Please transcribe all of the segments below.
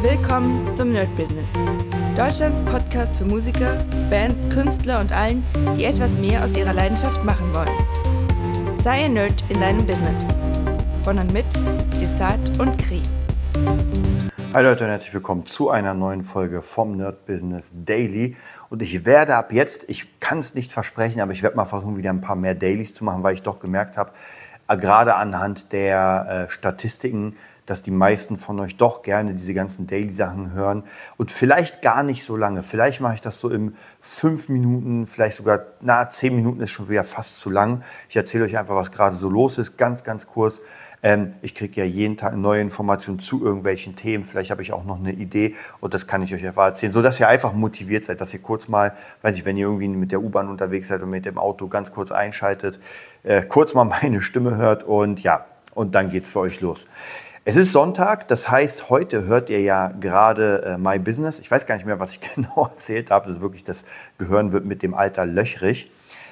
Willkommen zum Nerd Business. Deutschlands Podcast für Musiker, Bands, Künstler und allen, die etwas mehr aus ihrer Leidenschaft machen wollen. Sei ein Nerd in deinem Business. Von und mit Desart und Kri. Hi Leute und herzlich willkommen zu einer neuen Folge vom Nerd Business Daily. Und ich werde ab jetzt, ich kann es nicht versprechen, aber ich werde mal versuchen, wieder ein paar mehr Dailies zu machen, weil ich doch gemerkt habe, äh, gerade anhand der äh, Statistiken, dass die meisten von euch doch gerne diese ganzen Daily-Sachen hören und vielleicht gar nicht so lange. Vielleicht mache ich das so in fünf Minuten, vielleicht sogar, na, zehn Minuten ist schon wieder fast zu lang. Ich erzähle euch einfach, was gerade so los ist, ganz, ganz kurz. Ähm, ich kriege ja jeden Tag neue Informationen zu irgendwelchen Themen. Vielleicht habe ich auch noch eine Idee und das kann ich euch einfach erzählen, sodass ihr einfach motiviert seid, dass ihr kurz mal, weiß ich, wenn ihr irgendwie mit der U-Bahn unterwegs seid und mit dem Auto ganz kurz einschaltet, äh, kurz mal meine Stimme hört und ja, und dann geht's für euch los. Es ist Sonntag, das heißt, heute hört ihr ja gerade äh, My Business. Ich weiß gar nicht mehr, was ich genau erzählt habe. Das ist wirklich, das Gehirn wird mit dem Alter löchrig.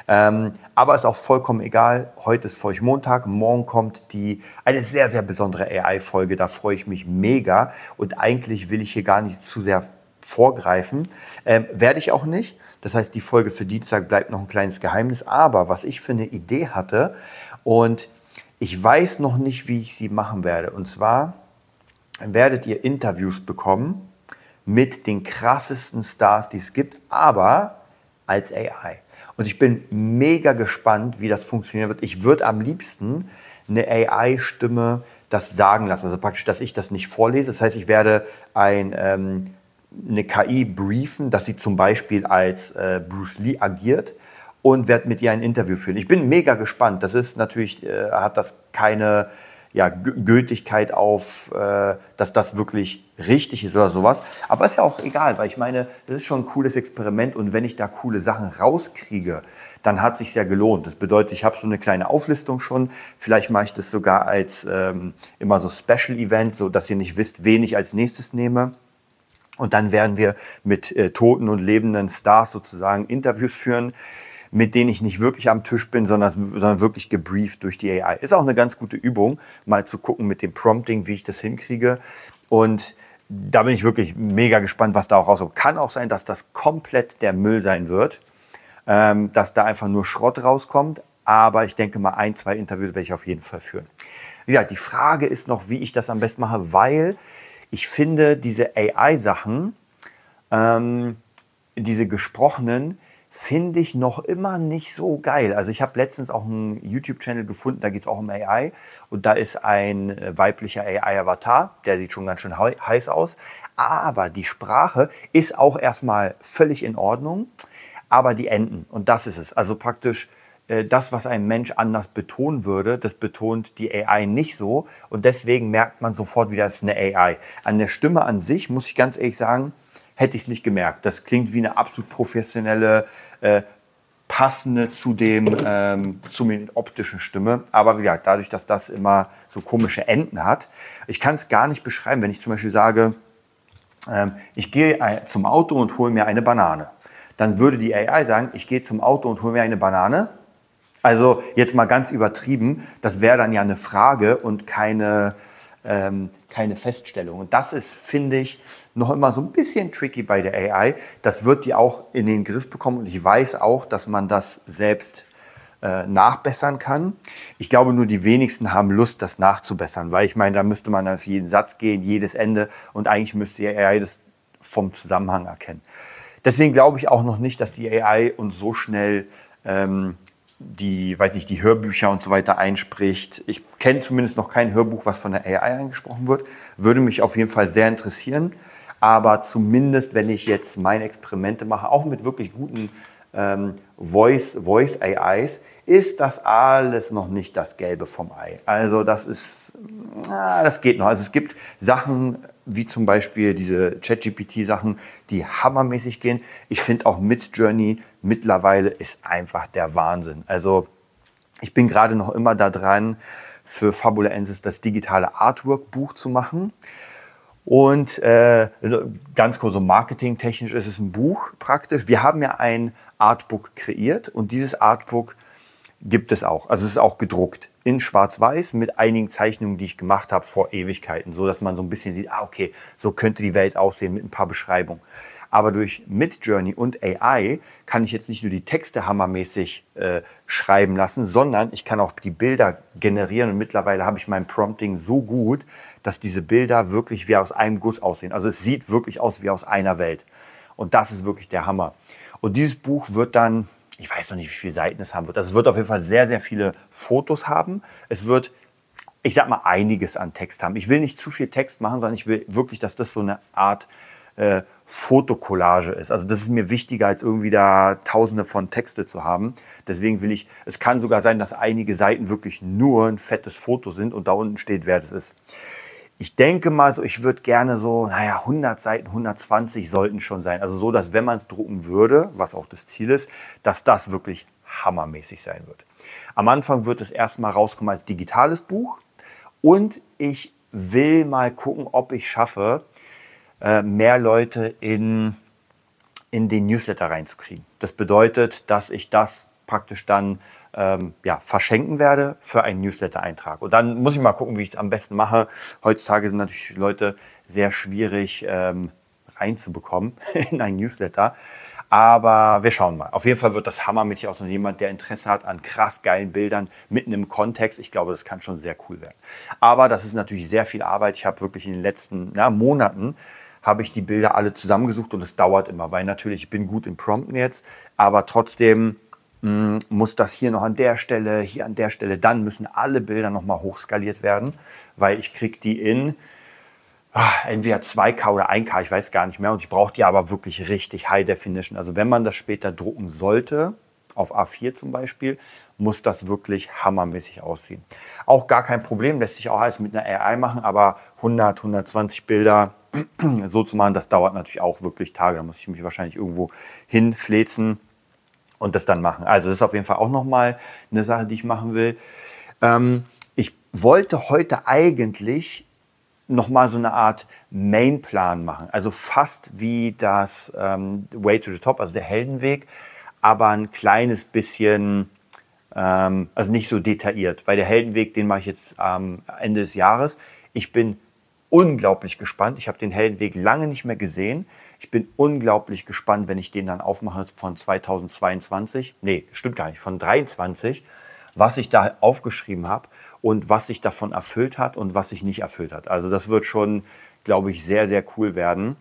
Ähm, aber ist auch vollkommen egal. Heute ist für euch Montag. Morgen kommt die, eine sehr, sehr besondere AI-Folge. Da freue ich mich mega. Und eigentlich will ich hier gar nicht zu sehr vorgreifen. Ähm, werde ich auch nicht. Das heißt, die Folge für Dienstag bleibt noch ein kleines Geheimnis. Aber was ich für eine Idee hatte und ich weiß noch nicht, wie ich sie machen werde. Und zwar werdet ihr Interviews bekommen mit den krassesten Stars, die es gibt, aber als AI. Und ich bin mega gespannt, wie das funktionieren wird. Ich würde am liebsten eine AI-Stimme das sagen lassen. Also praktisch, dass ich das nicht vorlese. Das heißt, ich werde ein, ähm, eine KI briefen, dass sie zum Beispiel als äh, Bruce Lee agiert und werde mit ihr ein Interview führen. Ich bin mega gespannt. Das ist natürlich, äh, hat das keine ja, Gültigkeit auf, äh, dass das wirklich richtig ist oder sowas. Aber ist ja auch egal, weil ich meine, das ist schon ein cooles Experiment und wenn ich da coole Sachen rauskriege, dann hat sich ja gelohnt. Das bedeutet, ich habe so eine kleine Auflistung schon. Vielleicht mache ich das sogar als ähm, immer so Special Event, so dass ihr nicht wisst, wen ich als nächstes nehme. Und dann werden wir mit äh, toten und lebenden Stars sozusagen Interviews führen mit denen ich nicht wirklich am Tisch bin, sondern, sondern wirklich gebrieft durch die AI. Ist auch eine ganz gute Übung, mal zu gucken mit dem Prompting, wie ich das hinkriege. Und da bin ich wirklich mega gespannt, was da auch rauskommt. Kann auch sein, dass das komplett der Müll sein wird, ähm, dass da einfach nur Schrott rauskommt. Aber ich denke mal, ein, zwei Interviews werde ich auf jeden Fall führen. Gesagt, die Frage ist noch, wie ich das am besten mache, weil ich finde, diese AI-Sachen, ähm, diese gesprochenen, finde ich noch immer nicht so geil. Also ich habe letztens auch einen YouTube-Channel gefunden, da geht es auch um AI und da ist ein äh, weiblicher AI-Avatar, der sieht schon ganz schön heiß aus, aber die Sprache ist auch erstmal völlig in Ordnung, aber die Enden und das ist es. Also praktisch äh, das, was ein Mensch anders betonen würde, das betont die AI nicht so und deswegen merkt man sofort wieder, es ist eine AI. An der Stimme an sich muss ich ganz ehrlich sagen, hätte ich es nicht gemerkt. Das klingt wie eine absolut professionelle, äh, passende zu dem ähm, zu optischen Stimme. Aber wie gesagt, dadurch, dass das immer so komische Enden hat, ich kann es gar nicht beschreiben, wenn ich zum Beispiel sage, ähm, ich gehe zum Auto und hole mir eine Banane. Dann würde die AI sagen, ich gehe zum Auto und hole mir eine Banane. Also jetzt mal ganz übertrieben, das wäre dann ja eine Frage und keine, ähm, keine Feststellung. Und das ist, finde ich, noch immer so ein bisschen tricky bei der AI. Das wird die auch in den Griff bekommen und ich weiß auch, dass man das selbst äh, nachbessern kann. Ich glaube nur, die wenigsten haben Lust, das nachzubessern, weil ich meine, da müsste man auf jeden Satz gehen, jedes Ende und eigentlich müsste die AI das vom Zusammenhang erkennen. Deswegen glaube ich auch noch nicht, dass die AI uns so schnell ähm, die, weiß nicht, die Hörbücher und so weiter einspricht. Ich kenne zumindest noch kein Hörbuch, was von der AI eingesprochen wird. Würde mich auf jeden Fall sehr interessieren. Aber zumindest, wenn ich jetzt meine Experimente mache, auch mit wirklich guten ähm, Voice, Voice AIs, ist das alles noch nicht das Gelbe vom Ei. Also das ist, na, das geht noch. Also es gibt Sachen, wie zum Beispiel diese ChatGPT-Sachen, die hammermäßig gehen. Ich finde auch Midjourney mittlerweile ist einfach der Wahnsinn. Also ich bin gerade noch immer da dran, für Fabulaensis das digitale Artwork-Buch zu machen. Und äh, ganz kurz, so marketingtechnisch ist es ein Buch praktisch. Wir haben ja ein Artbook kreiert und dieses Artbook gibt es auch. Also es ist auch gedruckt. In Schwarz-Weiß mit einigen Zeichnungen, die ich gemacht habe vor Ewigkeiten, so dass man so ein bisschen sieht, ah, okay, so könnte die Welt aussehen mit ein paar Beschreibungen. Aber durch Midjourney und AI kann ich jetzt nicht nur die Texte hammermäßig äh, schreiben lassen, sondern ich kann auch die Bilder generieren. Und mittlerweile habe ich mein Prompting so gut, dass diese Bilder wirklich wie aus einem Guss aussehen. Also es sieht wirklich aus wie aus einer Welt. Und das ist wirklich der Hammer. Und dieses Buch wird dann, ich weiß noch nicht, wie viele Seiten es haben wird. Also es wird auf jeden Fall sehr, sehr viele Fotos haben. Es wird, ich sag mal, einiges an Text haben. Ich will nicht zu viel Text machen, sondern ich will wirklich, dass das so eine Art äh, Fotokollage ist. Also das ist mir wichtiger, als irgendwie da tausende von Texte zu haben. Deswegen will ich, es kann sogar sein, dass einige Seiten wirklich nur ein fettes Foto sind und da unten steht, wer das ist. Ich denke mal so, ich würde gerne so, naja, 100 Seiten, 120 sollten schon sein. Also so, dass wenn man es drucken würde, was auch das Ziel ist, dass das wirklich hammermäßig sein wird. Am Anfang wird es erstmal rauskommen als digitales Buch und ich will mal gucken, ob ich schaffe, äh, mehr Leute in, in den Newsletter reinzukriegen. Das bedeutet, dass ich das praktisch dann ähm, ja, verschenken werde für einen Newsletter-Eintrag. Und dann muss ich mal gucken, wie ich es am besten mache. Heutzutage sind natürlich Leute sehr schwierig ähm, reinzubekommen in einen Newsletter. Aber wir schauen mal. Auf jeden Fall wird das hammermäßig aus und jemand, der Interesse hat an krass geilen Bildern mitten im Kontext. Ich glaube, das kann schon sehr cool werden. Aber das ist natürlich sehr viel Arbeit. Ich habe wirklich in den letzten ja, Monaten habe ich die Bilder alle zusammengesucht und es dauert immer, weil natürlich ich bin gut im Prompten jetzt, aber trotzdem muss das hier noch an der Stelle, hier an der Stelle, dann müssen alle Bilder nochmal hochskaliert werden, weil ich kriege die in ach, entweder 2K oder 1K, ich weiß gar nicht mehr und ich brauche die aber wirklich richtig High Definition. Also wenn man das später drucken sollte, auf A4 zum Beispiel, muss das wirklich hammermäßig aussehen. Auch gar kein Problem, lässt sich auch alles mit einer AI machen, aber 100, 120 Bilder so zu machen, das dauert natürlich auch wirklich Tage. Da muss ich mich wahrscheinlich irgendwo hinflezen und das dann machen. Also das ist auf jeden Fall auch nochmal eine Sache, die ich machen will. Ähm, ich wollte heute eigentlich nochmal so eine Art Mainplan machen. Also fast wie das ähm, Way to the Top, also der Heldenweg, aber ein kleines bisschen, ähm, also nicht so detailliert, weil der Heldenweg, den mache ich jetzt am Ende des Jahres. Ich bin unglaublich gespannt. Ich habe den Heldenweg lange nicht mehr gesehen. Ich bin unglaublich gespannt, wenn ich den dann aufmache von 2022. Nee, stimmt gar nicht, von 23, was ich da aufgeschrieben habe und was sich davon erfüllt hat und was sich nicht erfüllt hat. Also das wird schon, glaube ich, sehr, sehr cool werden.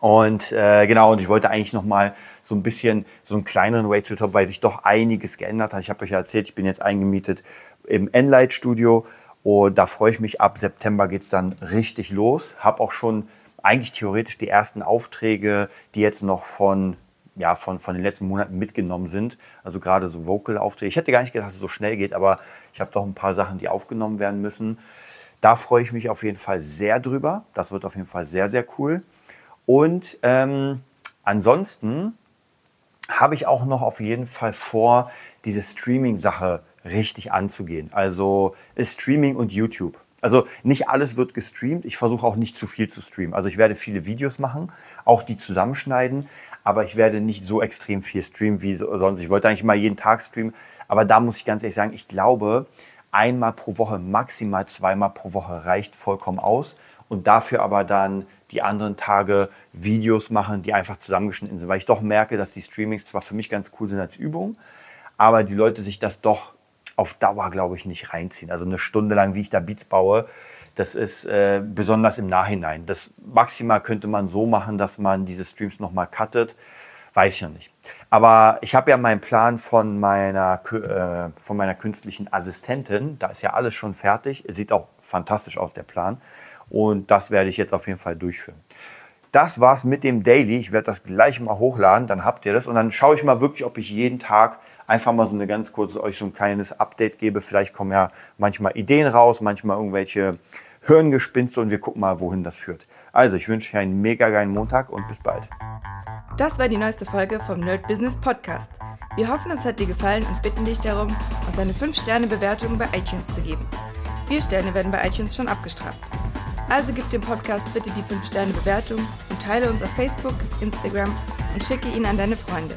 Und äh, genau, und ich wollte eigentlich noch mal so ein bisschen so einen kleineren Way to Top, weil sich doch einiges geändert hat. Ich habe euch ja erzählt, ich bin jetzt eingemietet im Enlight Studio und da freue ich mich, ab September geht es dann richtig los. Habe auch schon eigentlich theoretisch die ersten Aufträge, die jetzt noch von, ja, von, von den letzten Monaten mitgenommen sind. Also gerade so Vocal-Aufträge. Ich hätte gar nicht gedacht, dass es so schnell geht, aber ich habe doch ein paar Sachen, die aufgenommen werden müssen. Da freue ich mich auf jeden Fall sehr drüber. Das wird auf jeden Fall sehr, sehr cool. Und ähm, ansonsten habe ich auch noch auf jeden Fall vor, diese Streaming-Sache richtig anzugehen. Also Streaming und YouTube. Also nicht alles wird gestreamt. Ich versuche auch nicht zu viel zu streamen. Also ich werde viele Videos machen, auch die zusammenschneiden, aber ich werde nicht so extrem viel streamen wie sonst. Ich wollte eigentlich mal jeden Tag streamen, aber da muss ich ganz ehrlich sagen, ich glaube, einmal pro Woche, maximal zweimal pro Woche reicht vollkommen aus und dafür aber dann die anderen Tage Videos machen, die einfach zusammengeschnitten sind, weil ich doch merke, dass die Streamings zwar für mich ganz cool sind als Übung, aber die Leute sich das doch auf Dauer, glaube ich, nicht reinziehen. Also eine Stunde lang, wie ich da Beats baue, das ist äh, besonders im Nachhinein. Das maximal könnte man so machen, dass man diese Streams nochmal cuttet. Weiß ich noch nicht. Aber ich habe ja meinen Plan von meiner, äh, von meiner künstlichen Assistentin. Da ist ja alles schon fertig. Sieht auch fantastisch aus, der Plan. Und das werde ich jetzt auf jeden Fall durchführen. Das war's mit dem Daily. Ich werde das gleich mal hochladen, dann habt ihr das. Und dann schaue ich mal wirklich, ob ich jeden Tag einfach mal so eine ganz kurze, euch so ein kleines Update gebe. Vielleicht kommen ja manchmal Ideen raus, manchmal irgendwelche Hirngespinste und wir gucken mal, wohin das führt. Also, ich wünsche euch einen mega geilen Montag und bis bald. Das war die neueste Folge vom Nerd Business Podcast. Wir hoffen, es hat dir gefallen und bitten dich darum, uns eine 5-Sterne-Bewertung bei iTunes zu geben. Vier Sterne werden bei iTunes schon abgestraft. Also gib dem Podcast bitte die 5-Sterne-Bewertung und teile uns auf Facebook, Instagram und schicke ihn an deine Freunde.